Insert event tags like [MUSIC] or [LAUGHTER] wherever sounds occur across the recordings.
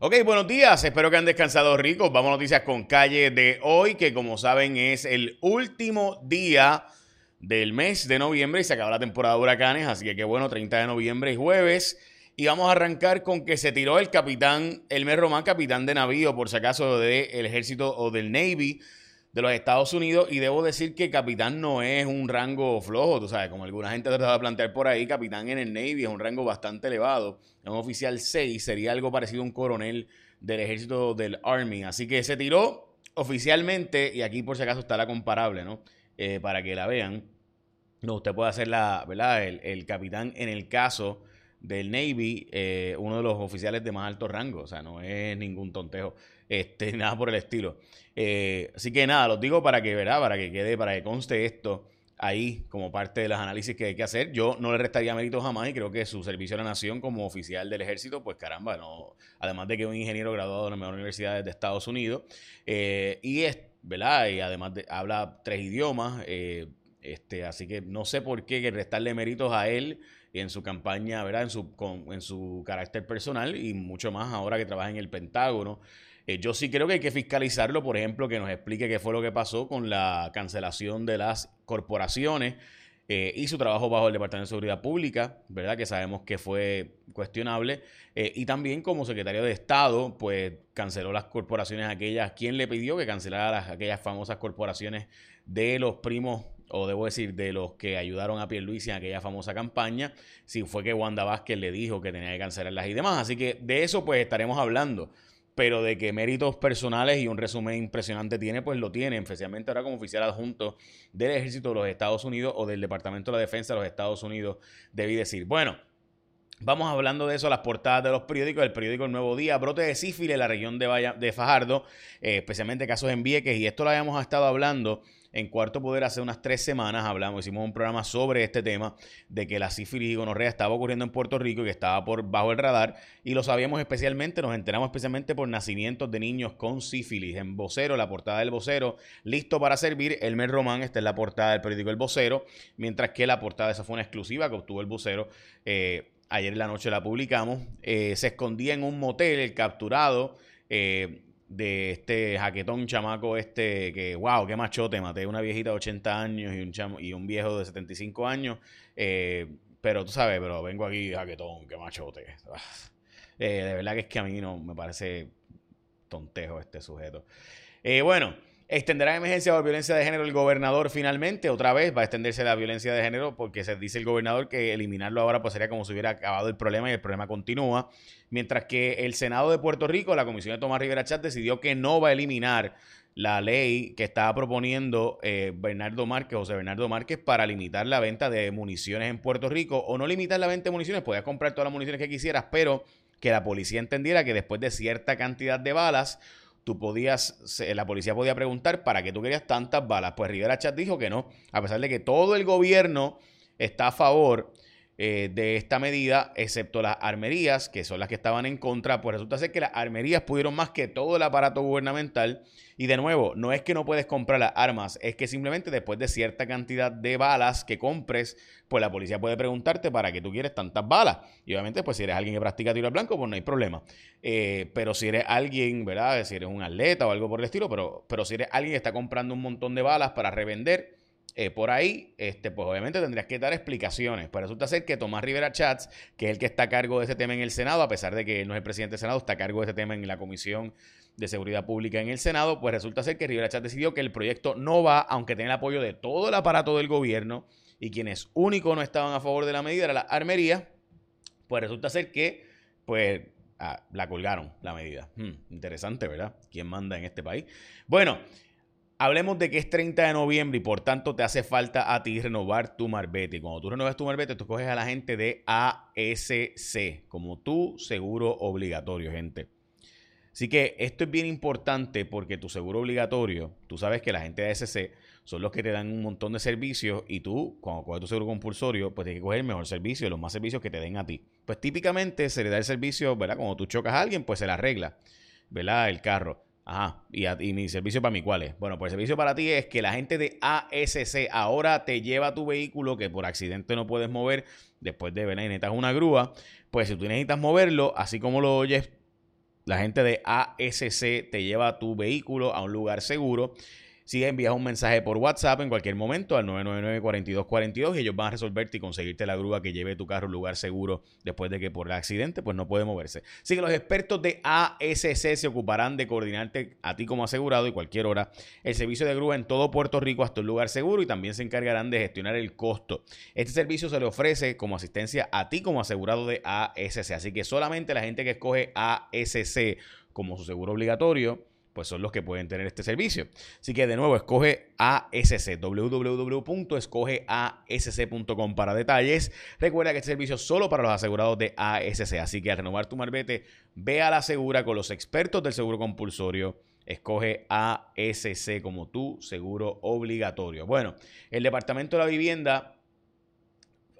Ok, buenos días, espero que han descansado ricos. Vamos a noticias con calle de hoy, que como saben es el último día del mes de noviembre y se acaba la temporada de huracanes, así que qué bueno, 30 de noviembre y jueves. Y vamos a arrancar con que se tiró el capitán Elmer Román, capitán de navío, por si acaso, del ejército o del Navy de los Estados Unidos. Y debo decir que capitán no es un rango flojo, tú sabes, como alguna gente trataba de plantear por ahí, capitán en el Navy es un rango bastante elevado. Un oficial 6 sería algo parecido a un coronel del ejército del Army. Así que se tiró oficialmente, y aquí por si acaso está la comparable, ¿no? Eh, para que la vean. No, usted puede hacer la, ¿verdad? el capitán en el caso del Navy, eh, uno de los oficiales de más alto rango, o sea, no es ningún tontejo, este, [LAUGHS] nada por el estilo. Eh, así que nada, los digo para que, ¿verdad? Para que quede, para que conste esto ahí como parte de los análisis que hay que hacer. Yo no le restaría mérito jamás y creo que su servicio a la nación como oficial del ejército, pues caramba, no, además de que es un ingeniero graduado de la mejor universidad de Estados Unidos, eh, y es, ¿verdad? Y además de, habla tres idiomas, este, así que no sé por qué restarle méritos a él en su campaña, ¿verdad? En su, en su carácter personal y mucho más ahora que trabaja en el Pentágono. Eh, yo sí creo que hay que fiscalizarlo, por ejemplo, que nos explique qué fue lo que pasó con la cancelación de las corporaciones eh, y su trabajo bajo el Departamento de Seguridad Pública, ¿verdad? Que sabemos que fue cuestionable. Eh, y también como secretario de Estado, pues canceló las corporaciones aquellas. ¿Quién le pidió que cancelara las, aquellas famosas corporaciones de los primos o debo decir, de los que ayudaron a Pierluisi en aquella famosa campaña, si fue que Wanda Vázquez le dijo que tenía que cancelarlas y demás. Así que de eso pues estaremos hablando. Pero de que méritos personales y un resumen impresionante tiene, pues lo tiene, especialmente ahora como oficial adjunto del Ejército de los Estados Unidos o del Departamento de la Defensa de los Estados Unidos, debí decir. Bueno, Vamos hablando de eso, las portadas de los periódicos. El periódico El Nuevo Día, brote de sífilis en la región de, de Fajardo, eh, especialmente casos en Vieques, y esto lo habíamos estado hablando en Cuarto Poder hace unas tres semanas hablamos, hicimos un programa sobre este tema de que la sífilis y gonorrea estaba ocurriendo en Puerto Rico y que estaba por bajo el radar y lo sabíamos especialmente, nos enteramos especialmente por nacimientos de niños con sífilis. En vocero, la portada del vocero, listo para servir, Elmer Román, esta es la portada del periódico El Vocero, mientras que la portada, esa fue una exclusiva que obtuvo el vocero. Eh, ayer en la noche la publicamos, eh, se escondía en un motel el capturado, eh, de este jaquetón chamaco este que, wow, qué machote, maté una viejita de 80 años y un, y un viejo de 75 años. Eh, pero tú sabes, pero vengo aquí, jaquetón, qué machote. [LAUGHS] De verdad que es que a mí no me parece tontejo este sujeto. Bueno, Extenderá emergencia por violencia de género el gobernador finalmente. Otra vez va a extenderse la violencia de género porque se dice el gobernador que eliminarlo ahora pues sería como si hubiera acabado el problema y el problema continúa. Mientras que el Senado de Puerto Rico, la Comisión de Tomás Rivera Chat, decidió que no va a eliminar la ley que estaba proponiendo eh, Bernardo Márquez, José Bernardo Márquez, para limitar la venta de municiones en Puerto Rico. O no limitar la venta de municiones, podías comprar todas las municiones que quisieras, pero que la policía entendiera que después de cierta cantidad de balas tú podías, la policía podía preguntar para qué tú querías tantas balas. Pues Rivera Chat dijo que no, a pesar de que todo el gobierno está a favor eh, de esta medida, excepto las armerías, que son las que estaban en contra, pues resulta ser que las armerías pudieron más que todo el aparato gubernamental. Y de nuevo, no es que no puedes comprar las armas, es que simplemente después de cierta cantidad de balas que compres, pues la policía puede preguntarte para qué tú quieres tantas balas. Y obviamente, pues si eres alguien que practica tiro al blanco, pues no hay problema. Eh, pero si eres alguien, ¿verdad? Si eres un atleta o algo por el estilo, pero, pero si eres alguien que está comprando un montón de balas para revender, eh, por ahí, este, pues obviamente tendrías que dar explicaciones. Pero resulta ser que Tomás Rivera Chats, que es el que está a cargo de ese tema en el Senado, a pesar de que él no es el presidente del Senado, está a cargo de ese tema en la Comisión de Seguridad Pública en el Senado, pues resulta ser que Rivera Chats decidió que el proyecto no va, aunque tenga el apoyo de todo el aparato del gobierno, y quienes únicos no estaban a favor de la medida era la armería, pues resulta ser que, pues, ah, la colgaron la medida. Hmm, interesante, ¿verdad? ¿Quién manda en este país? Bueno, Hablemos de que es 30 de noviembre y por tanto te hace falta a ti renovar tu marbete. Y cuando tú renuevas tu marbete, tú coges a la gente de ASC como tu seguro obligatorio, gente. Así que esto es bien importante porque tu seguro obligatorio, tú sabes que la gente de ASC son los que te dan un montón de servicios y tú, cuando coges tu seguro compulsorio, pues tienes que coger el mejor servicio, los más servicios que te den a ti. Pues típicamente se le da el servicio, ¿verdad? Cuando tú chocas a alguien, pues se le arregla, ¿verdad? El carro. Ajá, y, mi servicio para mí, ¿cuál es? Bueno, pues el servicio para ti es que la gente de ASC ahora te lleva tu vehículo que por accidente no puedes mover después de ver necesitas una grúa. Pues si tú necesitas moverlo, así como lo oyes, la gente de ASC te lleva tu vehículo a un lugar seguro si envías un mensaje por WhatsApp en cualquier momento al 999-4242 y ellos van a resolverte y conseguirte la grúa que lleve tu carro a un lugar seguro después de que por el accidente pues no puede moverse. Así que los expertos de ASC se ocuparán de coordinarte a ti como asegurado y cualquier hora el servicio de grúa en todo Puerto Rico hasta un lugar seguro y también se encargarán de gestionar el costo. Este servicio se le ofrece como asistencia a ti como asegurado de ASC. Así que solamente la gente que escoge ASC como su seguro obligatorio pues son los que pueden tener este servicio. Así que de nuevo, escoge ASC, www.escogeasc.com para detalles. Recuerda que este servicio es solo para los asegurados de ASC, así que al renovar tu marbete, ve a la segura con los expertos del seguro compulsorio. Escoge ASC como tu seguro obligatorio. Bueno, el Departamento de la Vivienda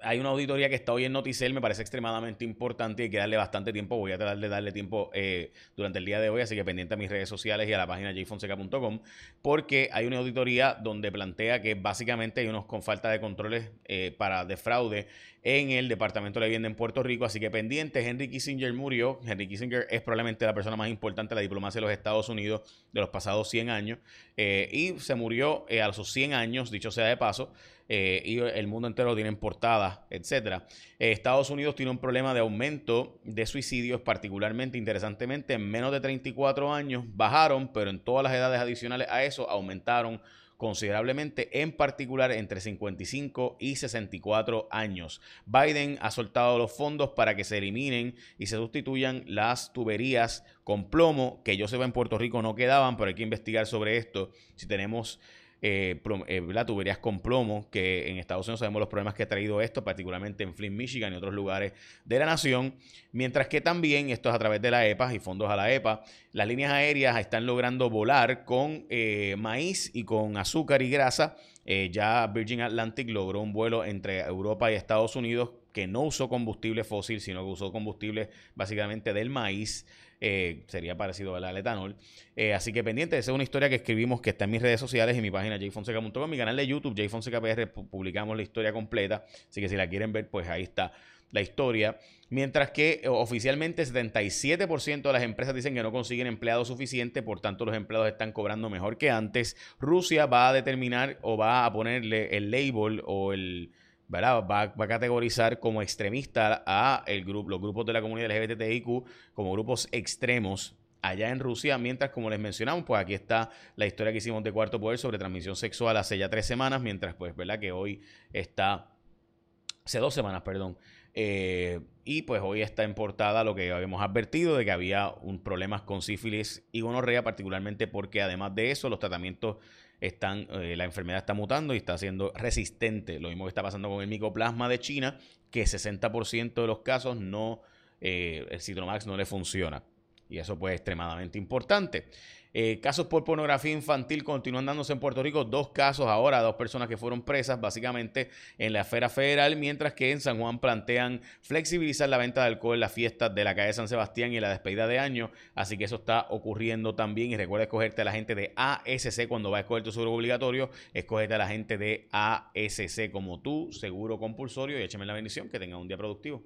hay una auditoría que está hoy en Noticel, me parece extremadamente importante y hay que darle bastante tiempo. Voy a tratar de darle tiempo eh, durante el día de hoy, así que pendiente a mis redes sociales y a la página jfonseca.com, porque hay una auditoría donde plantea que básicamente hay unos con falta de controles eh, para defraude en el Departamento de Vivienda en Puerto Rico. Así que pendiente, Henry Kissinger murió. Henry Kissinger es probablemente la persona más importante de la diplomacia de los Estados Unidos de los pasados 100 años. Eh, y se murió a los 100 años, dicho sea de paso. Eh, y el mundo entero tiene portadas, etc. Eh, Estados Unidos tiene un problema de aumento de suicidios, particularmente, interesantemente, en menos de 34 años bajaron, pero en todas las edades adicionales a eso aumentaron considerablemente, en particular entre 55 y 64 años. Biden ha soltado los fondos para que se eliminen y se sustituyan las tuberías con plomo, que yo sé en Puerto Rico no quedaban, pero hay que investigar sobre esto. Si tenemos eh, eh tuberías con plomo, que en Estados Unidos sabemos los problemas que ha traído esto, particularmente en Flint, Michigan y otros lugares de la nación, mientras que también, esto es a través de la EPA y fondos a la EPA, las líneas aéreas están logrando volar con eh, maíz y con azúcar y grasa. Eh, ya Virgin Atlantic logró un vuelo entre Europa y Estados Unidos que no usó combustible fósil, sino que usó combustible básicamente del maíz. Eh, sería parecido al etanol. Eh, así que pendiente, esa es una historia que escribimos que está en mis redes sociales y mi página jfonseca.com, mi canal de YouTube, jfonsecapr, publicamos la historia completa. Así que si la quieren ver, pues ahí está la historia. Mientras que eh, oficialmente 77% de las empresas dicen que no consiguen empleados suficientes, por tanto los empleados están cobrando mejor que antes. Rusia va a determinar o va a ponerle el label o el Va, va, a categorizar como extremista a los grupos de la comunidad LGBTIQ como grupos extremos allá en Rusia, mientras como les mencionamos, pues aquí está la historia que hicimos de Cuarto Poder sobre transmisión sexual hace ya tres semanas, mientras pues, ¿verdad? Que hoy está, hace dos semanas, perdón, eh, y pues hoy está en portada lo que habíamos advertido de que había un problemas con sífilis y gonorrea, particularmente porque además de eso los tratamientos están, eh, la enfermedad está mutando y está siendo resistente. Lo mismo que está pasando con el micoplasma de China, que 60% de los casos no, eh, el Citromax no le funciona. Y eso pues es extremadamente importante. Eh, casos por pornografía infantil continúan dándose en Puerto Rico. Dos casos ahora, dos personas que fueron presas básicamente en la esfera federal, mientras que en San Juan plantean flexibilizar la venta de alcohol en las fiestas de la calle San Sebastián y la despedida de año. Así que eso está ocurriendo también. Y recuerda escogerte a la gente de ASC cuando va a escoger tu seguro obligatorio. Escogete a la gente de ASC como tú, seguro compulsorio. Y échame la bendición. Que tenga un día productivo.